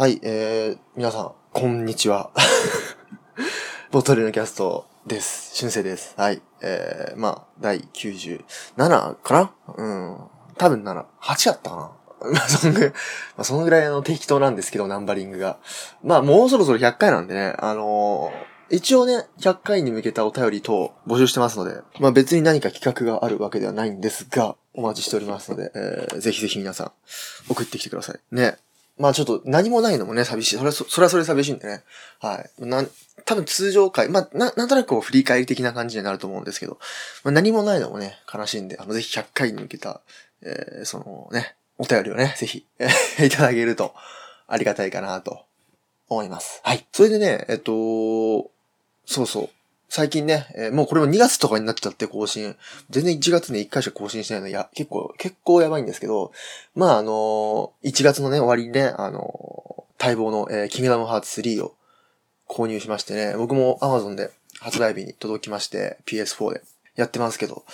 はい、えー、皆さん、こんにちは。ボトルのキャストです。春生です。はい。えー、まあ、第97かな？うん。多分7、8やったかな？まあ、そんぐらい、まあ、そのぐらいの適当なんですけど、ナンバリングが。まあ、もうそろそろ100回なんでね、あのー一応ね、100回に向けたお便り等募集してますので、まあ別に何か企画があるわけではないんですが、お待ちしておりますので、えー、ぜひぜひ皆さん、送ってきてください。ね。まあちょっと何もないのもね、寂しい。それはそ、それはそれ寂しいんでね。はい。なん、多分通常回、まあ、な、なんとなくこう振り返り的な感じになると思うんですけど、まあ、何もないのもね、悲しいんで、あの、ぜひ100回に向けた、えー、そのね、お便りをね、ぜひ、え いただけると、ありがたいかなと、思います。はい。それでね、えっと、そうそう。最近ね、えーもうこれも2月とかになっちゃって更新。全然1月に1回しか更新してないの、いや、結構、結構やばいんですけど、まああのー1月のね、終わりにね、あのー待望の、えー、キングダムハーツ3を購入しましてね、僕も Amazon で発売日に届きまして、PS4 でやってますけど、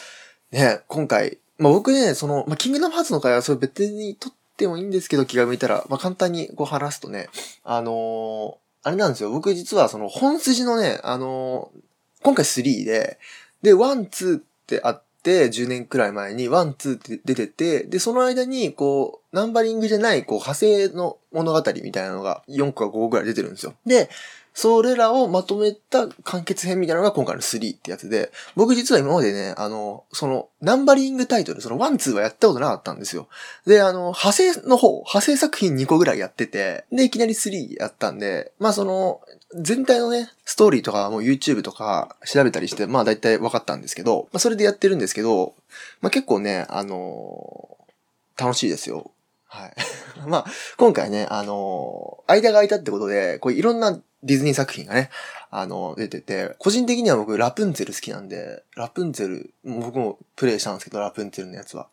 ね、今回、まあ僕ね、その、まあキングダムハーツの回はそれ別に撮ってもいいんですけど、気が向いたら、まあ簡単にこう話すとね、あのあれなんですよ、僕実はその本筋のね、あのー今回3で、で、1、2ってあって、10年くらい前に1、2って出てて、で、その間に、こう、ナンバリングじゃない、こう、派生の物語みたいなのが4個か5個くらい出てるんですよ。で、それらをまとめた完結編みたいなのが今回の3ってやつで、僕実は今までね、あの、その、ナンバリングタイトル、その1、2はやったことなかったんですよ。で、あの、派生の方、派生作品2個ぐらいやってて、で、いきなり3やったんで、まあその、全体のね、ストーリーとかも YouTube とか調べたりして、まあ大体分かったんですけど、まあそれでやってるんですけど、まあ結構ね、あのー楽しいですよ。はい。まあ、今回ね、あのー間が空いたってことで、こういろんなディズニー作品がね、あの出てて、個人的には僕ラプンツェル好きなんで、ラプンツェル、僕もプレイしたんですけど、ラプンツェルのやつは。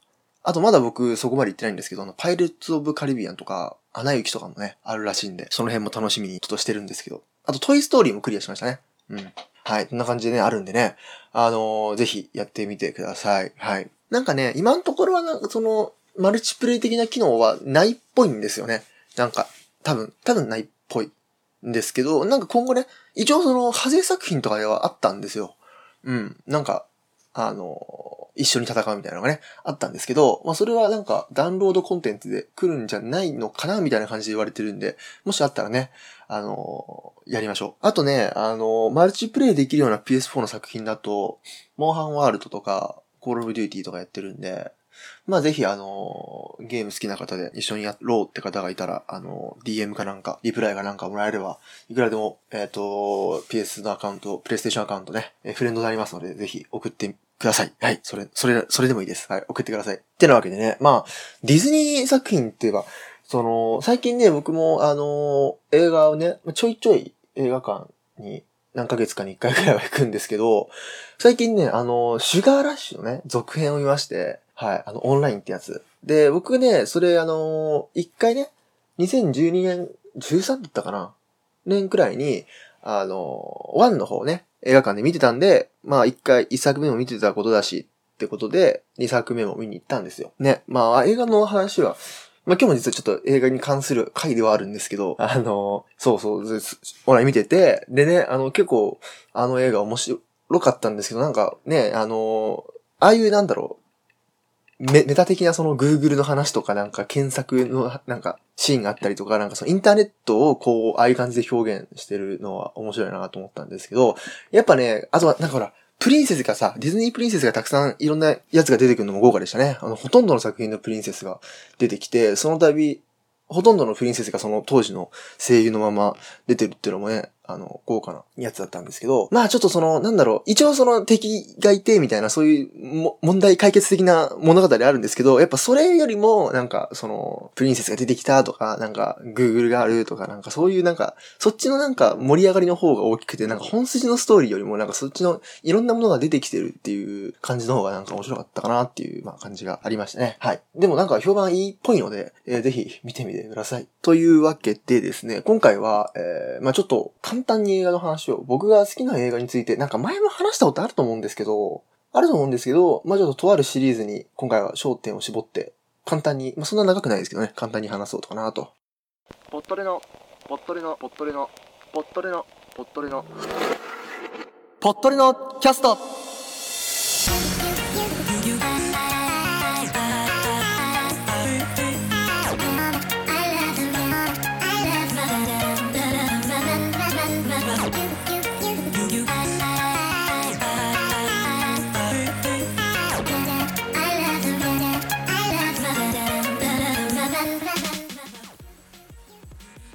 あとまだ僕そこまで行ってないんですけど、あの、パイレーツ・オブ・カリビアンとか、アナ雪とかもね、あるらしいんで、その辺も楽しみにちょっとしてるんですけど。あと、トイ・ストーリーもクリアしましたね。うん。はい。こんな感じでね、あるんでね。あのーぜひやってみてください。はい。なんかね、今のところはなんかその、マルチプレイ的な機能はないっぽいんですよね。なんか、多分、多分ないっぽいんですけど、なんか今後ね、一応その、派生作品とかではあったんですよ。うん。なんか、あのー一緒に戦うみたいなのがね、あったんですけど、まあそれはなんかダウンロードコンテンツで来るんじゃないのかなみたいな感じで言われてるんで、もしあったらね、あのーやりましょう。あとね、あのーマルチプレイできるような PS4 の作品だと、モンハンワールドとか、コールオブデューティーとかやってるんで、まあぜひあのーゲーム好きな方で一緒にやろうって方がいたら、あのー DM かなんか、リプライかなんかもらえれば、いくらでも、えっ、と、PS のアカウント、プレイステーションアカウントね、えフレンドになりますので、ぜひ送ってください。はい。それ、それ、それでもいいです。はい。送ってください。ってなわけでね、まあ、ディズニー作品って言えば、その、最近ね、僕も、あのー映画をね、ちょいちょい映画館に何ヶ月かに一回くらいは行くんですけど、最近ね、あのーシュガーラッシュのね、続編を見まして、はい、あの、オンラインってやつ。で、僕ね、それ、あのー一回ね、2012年、13だったかな？年くらいに、あのー、1の方ね、映画館で見てたんで、まあ一回、一作目も見てたことだし、ってことで、二作目も見に行ったんですよ。ね。まあ映画の話は、まあ今日も実はちょっと映画に関する回ではあるんですけど、あの、そうそう、ですオンライン見てて、でね、あの結構、あの映画面白かったんですけど、なんかね、あの、ああいうなんだろう、メメタ的なその Google の話とかなんか検索のなんかシーンがあったりとか、なんかそのインターネットをこう、ああいう感じで表現してるのは面白いなと思ったんですけど、やっぱね、あとはなんかほら、プリンセスがさ、ディズニープリンセスがたくさんいろんなやつが出てくるのも豪華でしたね。あの、ほとんどの作品のプリンセスが出てきて、その度、ほとんどのプリンセスがその当時の声優のまま出てるっていうのもね、あの、豪華なやつだったんですけど、まあちょっとその、なんだろう、一応その敵がいてみたいな、そういうも問題解決的な物語あるんですけど、やっぱそれよりも、なんかその、プリンセスが出てきたとか、なんか、Google があるとか、なんかそういうなんか、そっちのなんか盛り上がりの方が大きくて、なんか本筋のストーリーよりもなんかそっちのいろんなものが出てきてるっていう感じの方がなんか面白かったかなっていう、まあ感じがありましたね。はい。でもなんか評判いいっぽいので、えーぜひ見てみてください。というわけでですね、今回は、えーまあちょっと簡単に映画の話を、僕が好きな映画について、なんか前も話したことあると思うんですけど、あると思うんですけど、まあちょっととあるシリーズに今回は焦点を絞って、簡単に、まあそんな長くないですけどね、簡単に話そうとかなと。ポットレのぽっとりの、ぽっとりの、ぽっとりの、ぽっとりの、ぽっとりのキャスト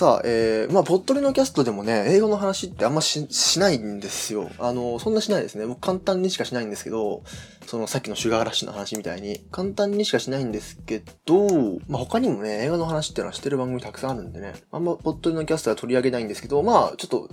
さあ、えー、まあ、ぽっとりのキャストでもね、英語の話ってあんまし、しないんですよ。あの、そんなしないですね。もう簡単にしかしないんですけど、そのさっきのシュガーラッシュの話みたいに、簡単にしかしないんですけど、まあ、他にもね、映画の話っていうのはしてる番組たくさんあるんでね、あんまぽっとりのキャストは取り上げないんですけど、まあ、ちょっと、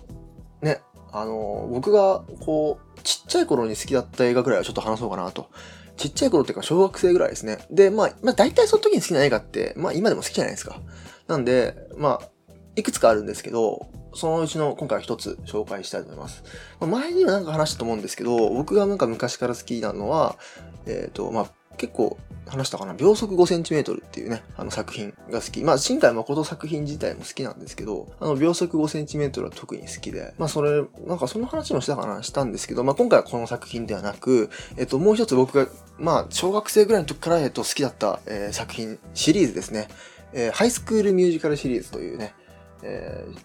ね、あの、僕が、こう、ちっちゃい頃に好きだった映画ぐらいはちょっと話そうかなと。ちっちゃい頃っていうか小学生ぐらいですね。で、まあ、まあ大体その時に好きな映画って、まあ今でも好きじゃないですか。なんで、まあ、いくつかあるんですけど、そのうちの今回は一つ紹介したいと思います。前にもなんか話したと思うんですけど、僕がなんか昔から好きなのは、えっ、と、まあ結構話したかな、秒速 5cm っていうね、あの作品が好き。まあ、新海誠作品自体も好きなんですけど、あの、秒速 5cm は特に好きで、まあ、それ、なんかその話もしたかな、したんですけど、まあ、今回はこの作品ではなく、えっと、もう一つ僕が、まあ、小学生ぐらいの時から、えっと、好きだった、えー作品、シリーズですね。えーハイスクールミュージカルシリーズというね、えー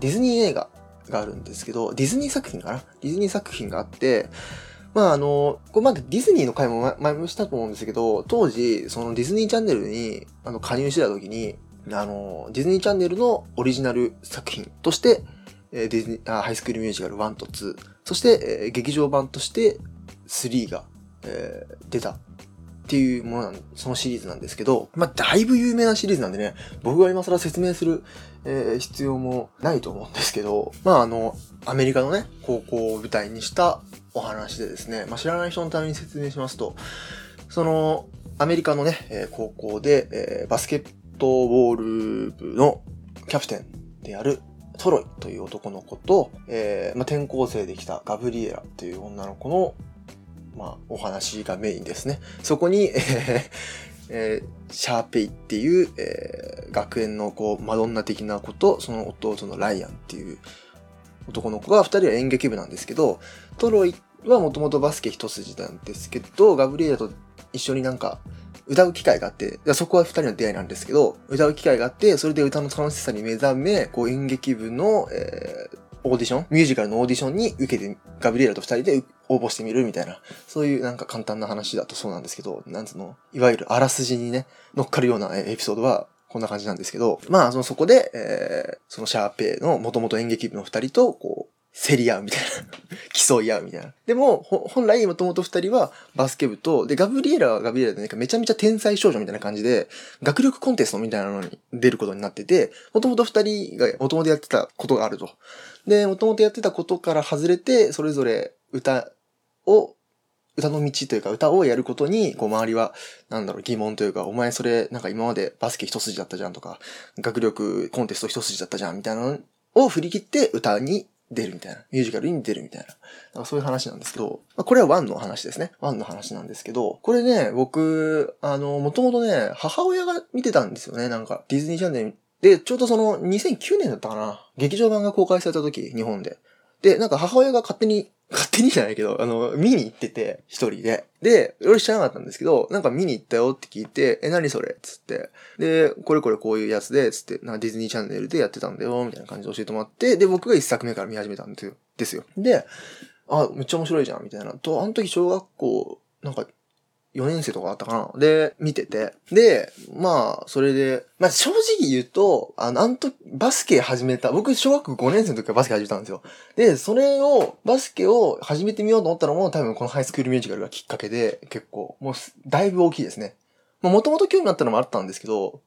ディズニー映画があるんですけど、ディズニー作品かな？ディズニー作品があって、まああの、これまだディズニーの回も前もしたと思うんですけど、当時、そのディズニーチャンネルにあの加入してた時に、あの、ディズニーチャンネルのオリジナル作品として、えーディズニー、あハイスクールミュージカル1と2、そして、えー劇場版として3が、えー出た。っていうもの、そのシリーズなんですけど、まあ、だいぶ有名なシリーズなんでね、僕が今更説明する、えー必要もないと思うんですけど、まあ、あの、アメリカのね、高校を舞台にしたお話でですね、まあ、知らない人のために説明しますと、その、アメリカのね、え高校で、えーバスケットボール部のキャプテンであるトロイという男の子と、えーまあ、転校生できたガブリエラという女の子の、まあ、お話がメインですね。そこに、えーえーシャーペイっていう、えー学園のこう、マドンナ的な子と、その弟のライアンっていう男の子が、二人は演劇部なんですけど、トロイはもともとバスケ一筋なんですけど、ガブリエラと一緒になんか、歌う機会があって、でそこは二人の出会いなんですけど、歌う機会があって、それで歌の楽しさに目覚め、こう演劇部の、えーオーディションミュージカルのオーディションに受けて、ガブリエラと二人で応募してみるみたいな、そういうなんか簡単な話だとそうなんですけど、なんつうの、いわゆるあらすじにね、乗っかるようなエピソードは、こんな感じなんですけど、まあ、そのそこで、えーそのシャーペイの元々演劇部の二人と、こう、競り合うみたいな。競い合うみたいな。でも、本来、もともと二人はバスケ部と、で、ガブリエラはガブリエラでなんかめちゃめちゃ天才少女みたいな感じで、学力コンテストみたいなのに出ることになってて、もともと二人がもともとやってたことがあると。で、もともとやってたことから外れて、それぞれ歌を、歌の道というか歌をやることに、こう周りは、なんだろう、疑問というか、お前それ、なんか今までバスケ一筋だったじゃんとか、学力コンテスト一筋だったじゃんみたいなのを振り切って歌に出るみたいな。ミュージカルに出るみたいな。なんかそういう話なんですけど、まあ、これはワンの話ですね。ワンの話なんですけど、これね、僕、あの、もともとね、母親が見てたんですよね。なんか、ディズニーチャンネルで、ちょうどその2009年だったかな。劇場版が公開された時、日本で。で、なんか母親が勝手に、勝手にじゃないけど、あの、見に行ってて、一人で。で、俺知らなかったんですけど、なんか見に行ったよって聞いて、え、何それ？つって。で、これこれこういうやつで、つって、なんかディズニーチャンネルでやってたんだよ、みたいな感じで教えてもらって、で、僕が一作目から見始めたんですよ。ですよ。で、あ、めっちゃ面白いじゃん、みたいな。と、あの時小学校、なんか、4年生とかだったかな？で、見てて。で、まあ、それで、まあ正直言うと、あの、あの時、バスケ始めた、僕小学5年生の時からバスケ始めたんですよ。で、それを、バスケを始めてみようと思ったのも、多分このハイスクールミュージカルがきっかけで、結構、もう、だいぶ大きいですね。まあ、もともと興味あったのもあったんですけど、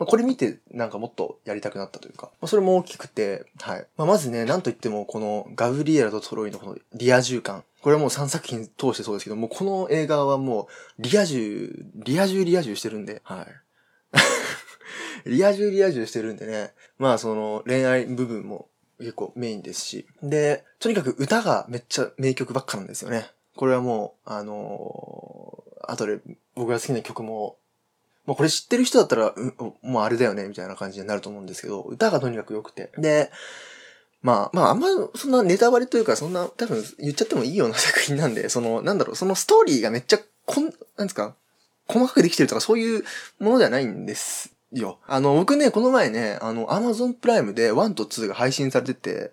まあ、これ見てなんかもっとやりたくなったというか、まあ、それも大きくて、はい。まあ、まずね、なんといってもこのガブリエラとトロイのこのリア充感。これはもう3作品通してそうですけど、もうこの映画はもうリア充、リア充リア充してるんで、はい。リア充リア充してるんでね。まあその恋愛部分も結構メインですし。で、とにかく歌がめっちゃ名曲ばっかなんですよね。これはもう、あのー、後で僕が好きな曲もまあこれ知ってる人だったら、うもうあれだよね、みたいな感じになると思うんですけど、歌がとにかく良くて。で、まあ、まあ、あんま、そんなネタバレというか、そんな、多分言っちゃってもいいような作品なんで、その、なんだろう、そのストーリーがめっちゃ、こん、なんですか、細かくできてるとか、そういうものではないんですよ。あの、僕ね、この前ね、あの、アマゾンプライムで1と2が配信されてて、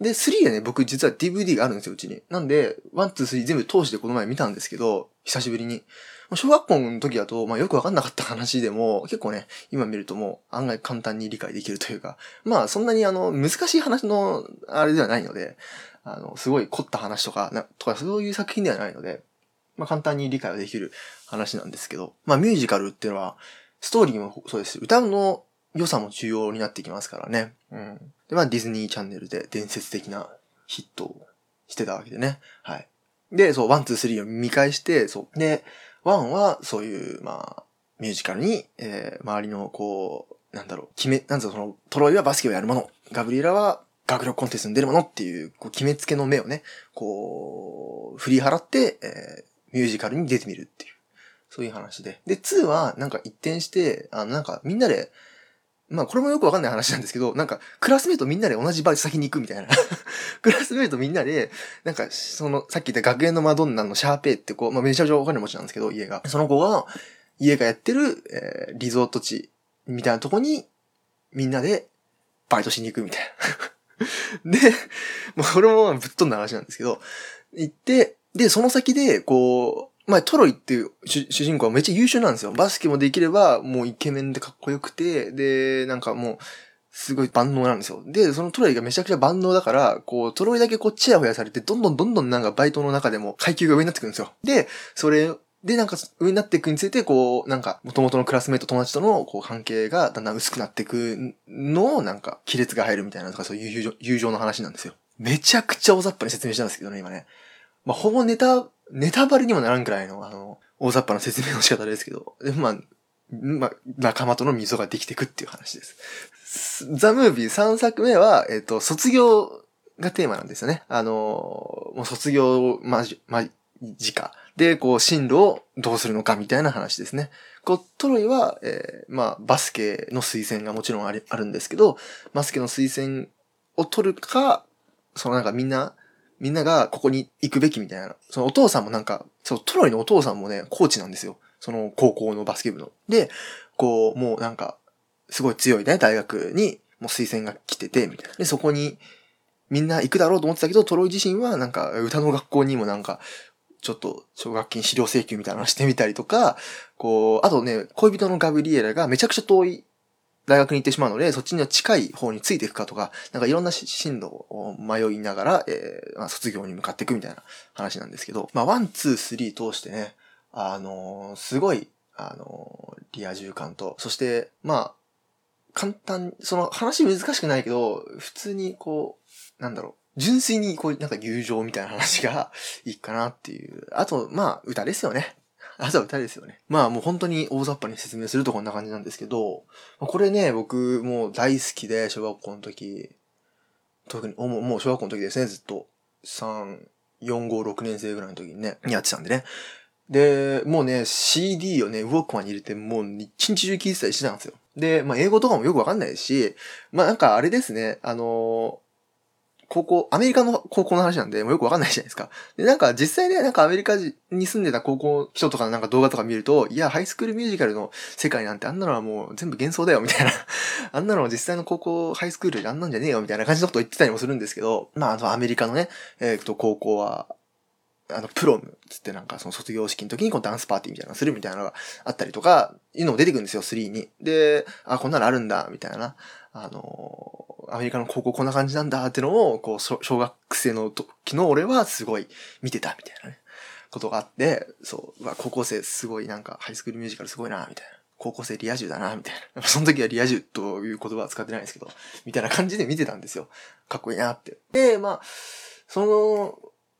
で、3はね、僕実は DVD があるんですよ、うちに。なんで、1、2、3全部通してこの前見たんですけど、久しぶりに。小学校の時だと、まあよくわかんなかった話でも、結構ね、今見るともう案外簡単に理解できるというか、まあそんなにあの、難しい話の、あれではないので、あの、すごい凝った話とか、なとかそういう作品ではないので、まあ簡単に理解はできる話なんですけど、まあミュージカルっていうのは、ストーリーもそうです。歌の良さも重要になってきますからね。うん。で、まあディズニーチャンネルで伝説的なヒットをしてたわけでね。はい。で、そう、ワン、ツー、スリーを見返して、そう。で、ワンはそういう、まあ、ミュージカルに、えー、周りのこう、なんだろう、決め、なんぞその、トロイはバスケをやるもの、ガブリエラは学力コンテストに出るもの。っていう、こう、決めつけの目をね、こう、振り払って、えー、ミュージカルに出てみるっていう、そういう話で。で、2はなんか一転して、あの、なんかみんなで、まあこれもよくわかんない話なんですけど、なんかクラスメイトみんなで同じバイト先に行くみたいな。クラスメイトみんなで、なんかそのさっき言った学園のマドンナのシャーペイって子、まあめちゃめちゃお金持ちなんですけど、家が。その子が、家がやってる、えー、リゾート地みたいなとこにみんなでバイトしに行くみたいな。で、まあこれもぶっ飛んだ話なんですけど、行って、で、その先で、こう、まあ、トロイっていう主人公はめっちゃ優秀なんですよ。バスケもできれば、もうイケメンでかっこよくて、で、なんかもう、すごい万能なんですよ。で、そのトロイがめちゃくちゃ万能だから、こう、トロイだけこう、チヤホヤされて、どんどんどんどんなんかバイトの中でも階級が上になってくるんですよ。で、それ、で、なんか上になっていくについて、こう、なんか、元々のクラスメイト友達との、こう、関係がだんだん薄くなっていくのを、なんか、亀裂が入るみたいなとか、そういう友情友情の話なんですよ。めちゃくちゃ大雑把に説明したんですけどね、今ね。まあ、ほぼネタネタバレにもならんくらいの、あの、大雑把な説明の仕方ですけど、でまあ、まあ、仲間との溝ができてくっていう話です。ザ・ムービー3作目は、えっ、ー、と、卒業がテーマなんですよね。あの、もう卒業間近。で、こう、進路をどうするのかみたいな話ですね。こう、トロイは、えー、まあ、バスケの推薦がもちろんあるあるんですけど、バスケの推薦を取るか、そのなんかみんな、みんながここに行くべきみたいな。そのお父さんもなんか、そう、トロイのお父さんもね、コーチなんですよ。その高校のバスケ部の。で、こう、もうなんか、すごい強いね、大学に、もう推薦が来てて、みたいな。で、そこに、みんな行くだろうと思ってたけど、トロイ自身はなんか、歌の学校にもなんか、ちょっと、奨学金資料請求みたいなのしてみたりとか、こう、あとね、恋人のガブリエラがめちゃくちゃ遠い大学に行ってしまうので、そっちには近い方についていくかとか、なんかいろんな進路を迷いながら、えー、まあ、卒業に向かっていくみたいな話なんですけど、まあ、ワン、ツー、スリー通してね、あのー、すごい、あのー、リア充感と、そして、まあ、簡単、その話難しくないけど、普通にこう、なんだろう、純粋にこう、なんか友情みたいな話がいいかなっていう。あと、まあ、歌ですよね。あとは歌ですよね。まあもう本当に大雑把に説明するとこんな感じなんですけど、これね、僕もう大好きで、小学校の時、特に、もう小学校の時ですね、ずっと。3、4、5、6年生ぐらいの時にね、やってたんでね。で、もうね、CD をね、ウォークマンに入れて、もう一日中聴いてたりしてたんですよ。で、まあ英語とかもよくわかんないし、まあなんかあれですね、あの高校、アメリカの高校の話なんで、もうよくわかんないじゃないですか。で、なんか実際ね、なんかアメリカに住んでた高校人とかのなんか動画とか見ると、いや、ハイスクールミュージカルの世界なんてあんなのはもう全部幻想だよ、みたいな。あんなの実際の高校、ハイスクールであんなんじゃねえよ、みたいな感じのことを言ってたりもするんですけど、まあ、あの、アメリカのね、えっ、と、高校は、あの、プロムつってなんかその卒業式の時にこうダンスパーティーみたいなのするみたいなのがあったりとか、いうのも出てくるんですよ、3に。で、あ、こんなのあるんだ、みたいな。あの、アメリカの高校こんな感じなんだってのを、こう、小学生の時の俺はすごい見てたみたいなね、ことがあって、そう、うわ高校生すごいなんかハイスクールミュージカルすごいな、みたいな。高校生リア充だな、みたいな。その時はリア充という言葉は使ってないですけど、みたいな感じで見てたんですよ。かっこいいなって。で、まあ、その、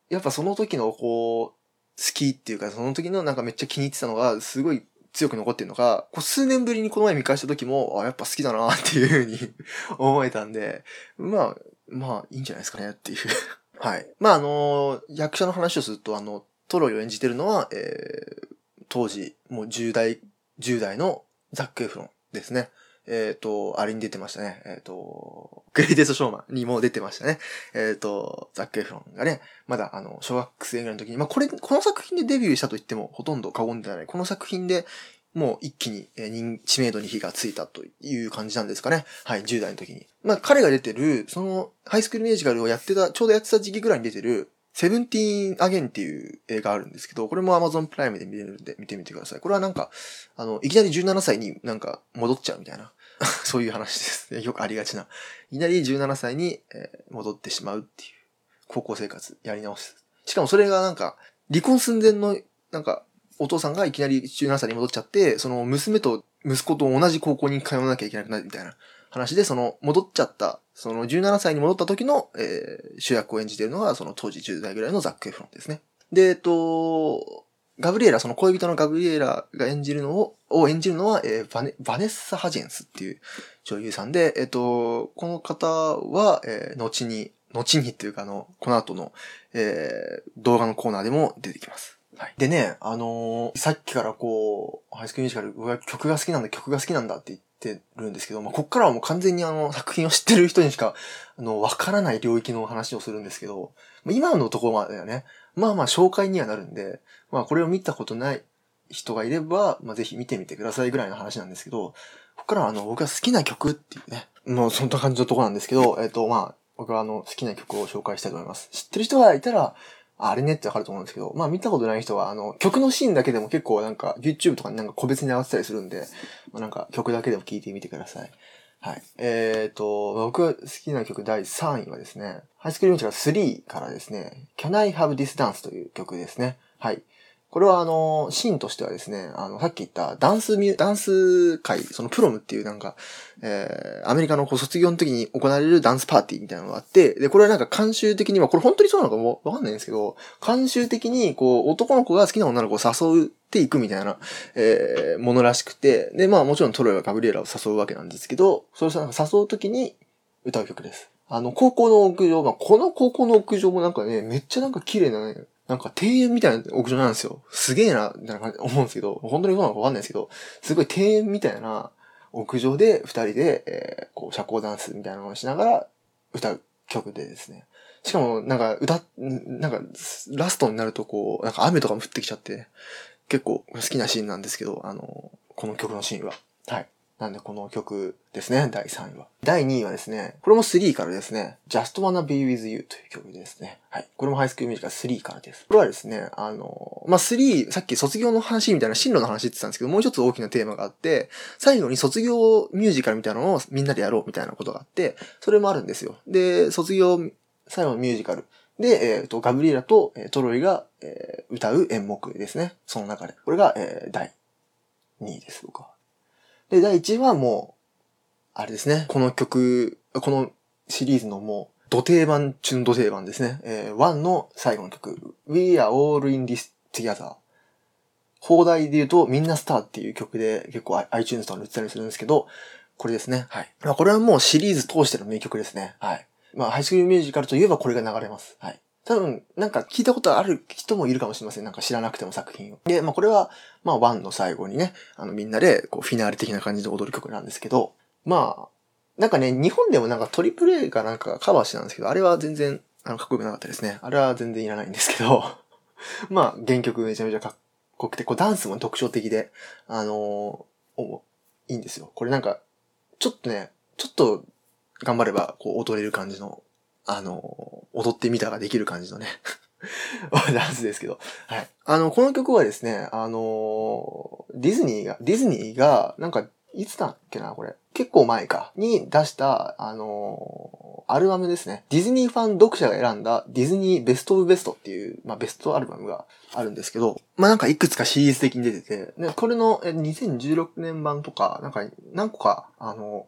やっぱその時のこう、好きっていうか、その時のなんかめっちゃ気に入ってたのが、すごい強く残ってるのが、こう数年ぶりにこの前見返した時も、あ、やっぱ好きだなっていうふうに 思えたんで、まあ、まあ、いいんじゃないですかねっていう はい。まあ、あの、役者の話をすると、あの、トロイを演じてるのは、えー、当時、もう10代、10代のザック・エフロンですね。えっ、ー、と、あれに出てましたね。えっ、ー、と、グレイテストショーマンにも出てましたね。えっ、ー、と、ザック・エフロンがね、まだあの、小学生ぐらいの時に、まあ、これ、この作品でデビューしたと言ってもほとんど過言ではない。この作品でもう一気に、えー、知名度に火がついたという感じなんですかね。はい、10代の時に。まあ、彼が出てる、その、ハイスクールミュージカルをやってた、ちょうどやってた時期ぐらいに出てる、セブンティーンアゲンっていう映画あるんですけど、これも Amazon プライムで見れるんで見てみてください。これはなんか、あの、いきなり17歳になんか戻っちゃうみたいな。そういう話です。よくありがちな。いきなり17歳に、え、戻ってしまうっていう、高校生活やり直す。しかもそれがなんか、離婚寸前の、なんか、お父さんがいきなり17歳に戻っちゃって、その娘と息子と同じ高校に通わなきゃいけなくなるみたいな話で、その戻っちゃった、その17歳に戻った時の、えー、主役を演じているのが、その当時10代ぐらいのザック・エフロンですね。で、えっと、ガブリエラ、その恋人のガブリエラが演じるのを、を演じるのは、えー、バネ、バネッサ・ハジェンスっていう女優さんで、えっと、この方は、えー、後に、後にっていうかあの、この後の、えー、動画のコーナーでも出てきます。はい。でね、あのー、さっきからこう、ハイスクールミュージカル、僕は曲が好きなんだ、曲が好きなんだって言っててるんですけど、まあ、こっからはもう完全にあの、作品を知ってる人にしか、あの、わからない領域の話をするんですけど、今のところまではね、まあまあ紹介にはなるんで、まあこれを見たことない人がいれば、まあぜひ見てみてくださいぐらいの話なんですけど、ここからはあの、僕が好きな曲っていうね、もうそんな感じのとこなんですけど、えっ、ー、と、まあ、僕はあの、好きな曲を紹介したいと思います。知ってる人がいたら、あれねってわかると思うんですけど、まあ見たことない人は、あの、曲のシーンだけでも結構なんか YouTube とかになんか個別に合わせたりするんで、まあなんか曲だけでも聴いてみてください。はい。えっ、ー、と、僕好きな曲第3位はですね、ハイスクリームチャー3からですね、Can I Have This Dance という曲ですね。はい。これはあの、シーンとしてはですね、あの、さっき言ったダンスミュ、ダンス会、そのプロムっていうなんか、えー、アメリカのこう卒業の時に行われるダンスパーティーみたいなのがあって、で、これはなんか慣習的には、これ本当にそうなのかもわかんないんですけど、慣習的にこう、男の子が好きな女の子を誘っていくみたいな、えー、ものらしくて、で、まあもちろんトロイはガブリエラを誘うわけなんですけど、それをなんか誘う時に歌う曲です。あの、高校の屋上、まあ、この高校の屋上もなんかね、めっちゃなんか綺麗なね、なんか庭園みたいな屋上なんですよ。すげえな、みたいな感じ思うんですけど、本当にどうなのかわかんないですけど、すごい庭園みたいな屋上で二人で、えー、こう、社交ダンスみたいなのをしながら歌う曲でですね。しかも、なんか、歌、なんか、ラストになるとこう、なんか雨とかも降ってきちゃって、結構好きなシーンなんですけど、あの、この曲のシーンは。はい。なんでこの曲ですね、第3位は。第2位はですね、これも3からですね、Just Wanna Be With You という曲ですね。はい。これもハイスクールミュージカル3からです。これはですね、あの、まあ、3、さっき卒業の話みたいな進路の話って言ってたんですけど、もう一つ大きなテーマがあって、最後に卒業ミュージカルみたいなのをみんなでやろうみたいなことがあって、それもあるんですよ。で、卒業、最後のミュージカル。で、えっ、ー、と、ガブリエラと、えー、トロイが、えー、歌う演目ですね。その中で。これが、えー、第2位です、僕は。で、第1位はもう、あれですね。この曲、このシリーズのもう、土定番中の土定番ですね。えー、1の最後の曲、We are all in this together。放題で言うと、みんなスターっていう曲で結構 iTunes とかで売ってたりするんですけど、これですね。はい。まあこれはもうシリーズ通しての名曲ですね。はい。まあハイスクールミュージカルといえばこれが流れます。はい。多分、なんか聞いたことある人もいるかもしれません。なんか知らなくても作品を。で、まあこれは、まあ1の最後にね、あのみんなでこうフィナーレ的な感じで踊る曲なんですけど、まあ、なんかね、日本でもなんかトリプル A かなんかカバーしてたんですけど、あれは全然、あの、かっこよくなかったですね。あれは全然いらないんですけど、まあ、原曲めちゃめちゃかっこよくて、こうダンスも特徴的で、あのー、いいんですよ。これなんか、ちょっとね、ちょっと頑張れば、こう踊れる感じのあの、踊ってみたができる感じのね ダンスですけど。はい。あの、この曲はですね、あのディズニーが、ディズニーが、なんか、いつだっけな、これ。結構前か。に出した、あの、アルバムですね。ディズニーファン読者が選んだディズニーベストオブベストっていう、まあ、ベストアルバムがあるんですけど、まあ、なんかいくつかシリーズ的に出てて、で、これの2016年版とか、なんか何個か、あの、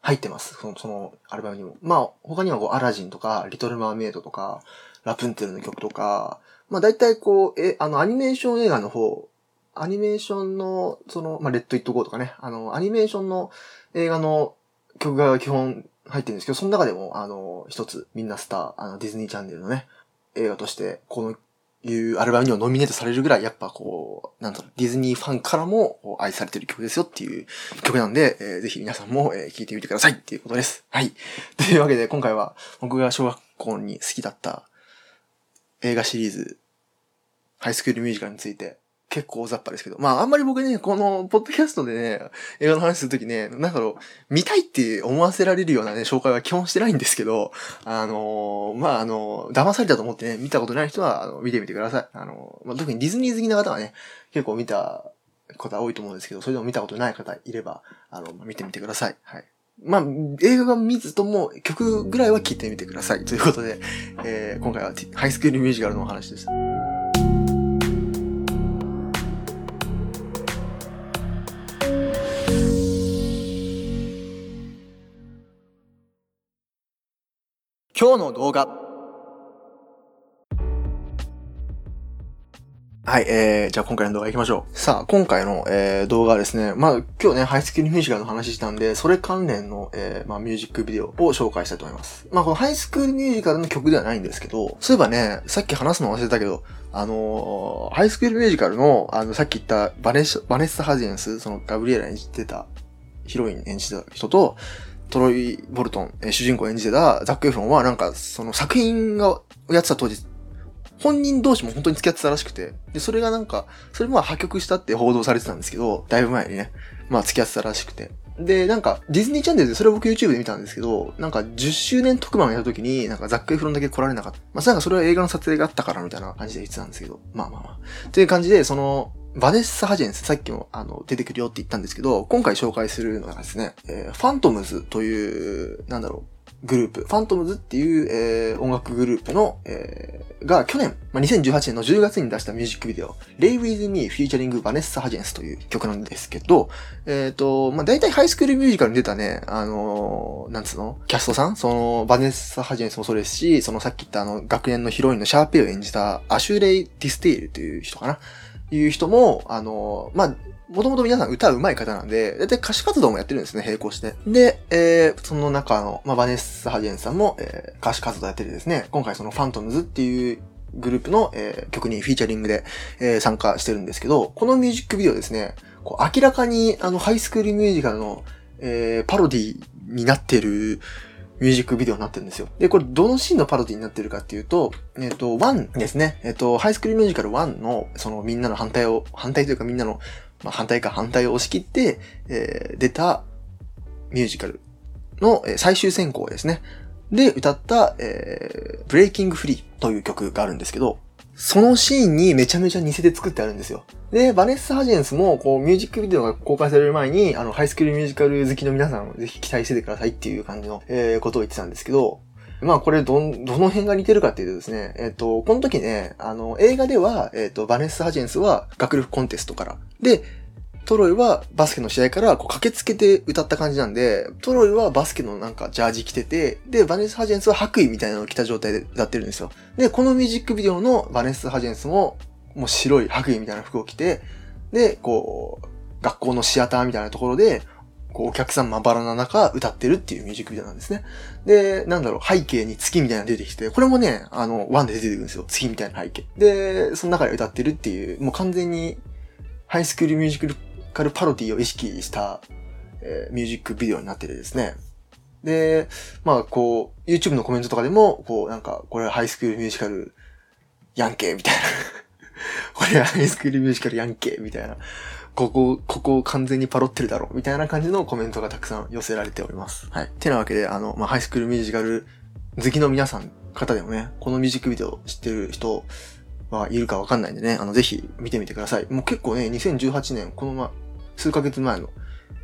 入ってます。その、そのアルバムにも。まあ、他にはこう、アラジンとか、リトルマーメイドとか、ラプンツェルの曲とか、まあ大体こう、え、あの、アニメーション映画の方アニメーションの、その、まあ、レッド・イット・ゴーとかね、あの、アニメーションの映画の曲が基本入ってるんですけど、その中でも、あの、一つ、みんなスター、あの、ディズニーチャンネルのね、映画として、この、いうアルバムにもノミネートされるぐらい、やっぱこう、なんだろう、ディズニーファンからも愛されてる曲ですよっていう曲なんで、えー、ぜひ皆さんも、えー、いてみてくださいっていうことです。はい。というわけで、今回は僕が小学校に好きだった映画シリーズ、ハイスクールミュージカルについて結構大雑把ですけど。まあ、あんまり僕ね、この、ポッドキャストでね、映画の話するときね、なんだろう、見たいって思わせられるようなね、紹介は基本してないんですけど、あのー、まあ、あのー、騙されたと思ってね、見たことない人は、あの、見てみてください。あのー、まあ、特にディズニー好きな方はね、結構見た方多いと思うんですけど、それでも見たことない方いれば、あの、見てみてください。はい。まあ、映画が見ずとも曲ぐらいは聴いてみてください。ということで、えー、今回はハイスクールミュージカルのお話でした。今日の動画。はい、えー、じゃあ今回の動画行きましょう。さあ、今回の、えー、動画はですね、まあ今日ね、ハイスクールミュージカルの話したんで、それ関連の、えー、まあミュージックビデオを紹介したいと思います。まあこのハイスクールミュージカルの曲ではないんですけど、そういえばね、さっき話すの忘れたけど、あのー、ハイスクールミュージカルの、あの、さっき言ったバネバネッサ・ハジェンス、そのガブリエラ演じてた、ヒロイン演じてた人と、トロイ・ボルトン、え主人公演じてたザック・エフロンはなんかその作品がやってた当時、本人同士も本当に付き合ってたらしくて、で、それがなんか、それも破局したって報道されてたんですけど、だいぶ前にね、まあ付き合ってたらしくて。で、なんか、ディズニーチャンネルで、それ僕 YouTube で見たんですけど、なんか10周年特番をやるときに、なんかザックエフロンだけ来られなかった。まあ、なんかそれは映画の撮影があったからみたいな感じで言ってたんですけど、まあまあまあ。という感じで、その、バネッサ・ハジェンス、さっきもあの出てくるよって言ったんですけど、今回紹介するのがですね、えー、ファントムズという、なんだろう、グループ、ファントムズっていう、えー、音楽グループの、えー、が去年、まあ、2018年の10月に出したミュージックビデオ、Lay With Me Featuring Vanessa Hudgens という曲なんですけど、えっ、ー、と、まあ、大体ハイスクールミュージカルに出たね、あのー、なんつうの？キャストさんその、バネッサ・ハジェンスもそうですし、そのさっき言ったあの、学園のヒロインのシャーペイを演じたアシュレイ・ティスデイルという人かな。いう人も、あの、まあ、もともと皆さん歌う上手い方なんで、だいたい歌手活動もやってるんですね、並行して。で、えー、その中の、まあ、バネッサ・ハジェンさんも、えー、歌手活動やっててですね、今回その Phantoms っていうグループの、えー、曲にフィーチャリングで、えー、参加してるんですけど、このミュージックビデオですね、こう明らかにあのハイスクールミュージカルの、えー、パロディになってるミュージックビデオになってるんですよ。で、これどのシーンのパロディになってるかっていうと、えっ、ー、と、1ですね。えっ、ー、と、ハイスクリールミュージカル1の、そのみんなの反対を、反対というかみんなのまあ、反対か反対を押し切って、えー、出たミュージカルの、え、最終選考ですね。で、歌った、えー、ブレイキングフリーという曲があるんですけど、そのシーンにめちゃめちゃ似せて作ってあるんですよ。で、バネッサ・ハジェンスも、こう、ミュージックビデオが公開される前に、あの、ハイスクールミュージカル好きの皆さんぜひ期待しててくださいっていう感じの、えー、ことを言ってたんですけど、まあこれど、どの辺が似てるかっていうとですね、えっ、と、この時ね、あの、映画では、えっ、と、バネッサ・ハジェンスは学力コンテストから。で、トロイはバスケの試合からこう駆けつけて歌った感じなんで、トロイはバスケのなんかジャージ着てて、で、バネス・ハジェンスは白衣みたいなのを着た状態で歌ってるんですよ。で、このミュージックビデオのバネッサ・ハジェンスも、もう白い白衣みたいな服を着て、で、こう、学校のシアターみたいなところで、こう、お客さんまばらな中歌ってるっていうミュージックビデオなんですね。で、なんだろう、背景に月みたいなの出てきて、これもね、あの、ワンで出てくるんですよ。月みたいな背景。で、その中で歌ってるっていう、もう完全に、ハイスクールミュージックカルパロディを意識した、えー、ミュージックビデオになっててですね。で、まあ、こう、YouTube のコメントとかでも、こう、なんか、これはハイスクールミュージカルヤンケーみたいな これはハイスクールミュージカルヤンケーみたいな。ここ、ここ完全にパロってるだろうみたいな感じのコメントがたくさん寄せられております。はい。てなわけで、あの、まあ、ハイスクールミュージカル好きの皆さん方でもね、このミュージックビデオ知ってる人はいるかわかんないんでね、あの、ぜひ見てみてください。もう結構ね、2018年、このま、数ヶ月前の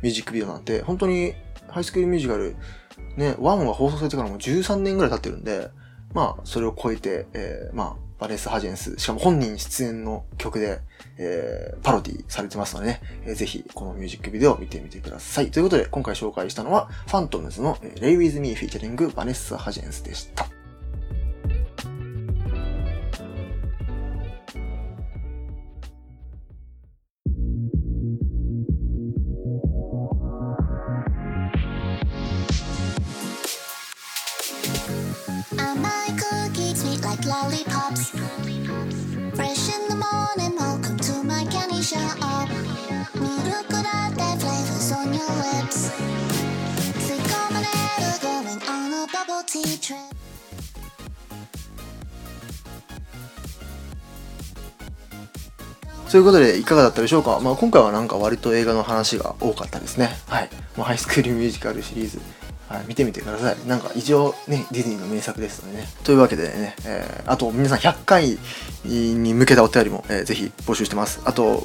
ミュージックビデオなんて、本当にハイスクールミュージカル、ね、1が放送されてからもう13年ぐらい経ってるんで、まあ、それを超えて、えー、まあ、バレス・ハジェンス、しかも本人出演の曲で、えー、パロディされてますのでね、えー、ぜひこのミュージックビデオを見てみてください。ということで、今回紹介したのは、ファントムズの、えー、Lay With Me フィーチャリングバネッサ・ハジェンスでした。ということで、いかがだったでしょうか？まあ今回はなんか割と映画の話が多かったですね。はい。まあ、ハイスクールミュージカルシリーズはい、見てみてください。なんか一応ね、ディズニーの名作ですのでね。というわけでね、えー、あと皆さん100回に向けたお便りも、えー、ぜひ募集してます。あと、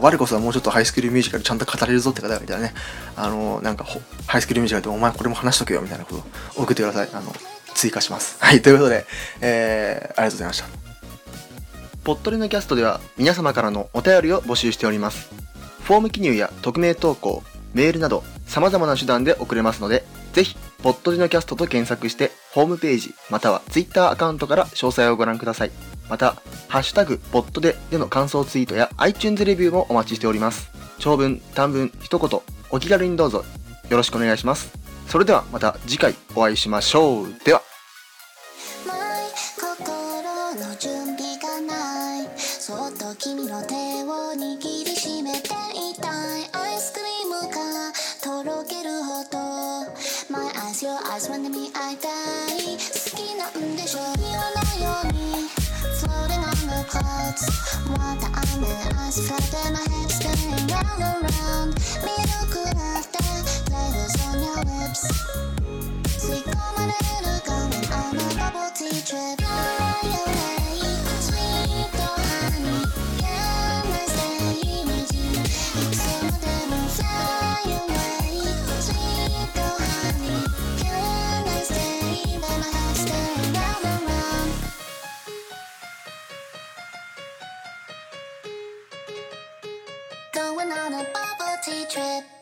我こそはもうちょっとハイスクールミュージカルちゃんと語れるぞって方がいたらね、あの、なんかハイスクールミュージカルでお前これも話しとけよみたいなことを送ってください。あの、追加します。はい、ということで、えー、ありがとうございました。ポットリのキャストでは皆様からのお便りを募集しております。フォーム記入や匿名投稿、メールなど様々な手段で送れますので、ぜひ、ポッドリのキャストと検索して、ホームページ、または Twitter アカウントから詳細をご覧ください。また、ハッシュタグ、ポッドででの感想ツイートや iTunes レビューもお待ちしております。長文、短文、一言、お気軽にどうぞよろしくお願いします。それではまた次回お会いしましょう。では。と君の手を握りしめていたいアイスクリームがとろけるほど My eyes, your eyes んで見合いたい好きなんでしょ岩のように Floating on the clouds また雨 Eyes flooded my head spinning round and round ミルクラテ Flavors on your lips 吸い込まれる Going on a bubble tea trip trip.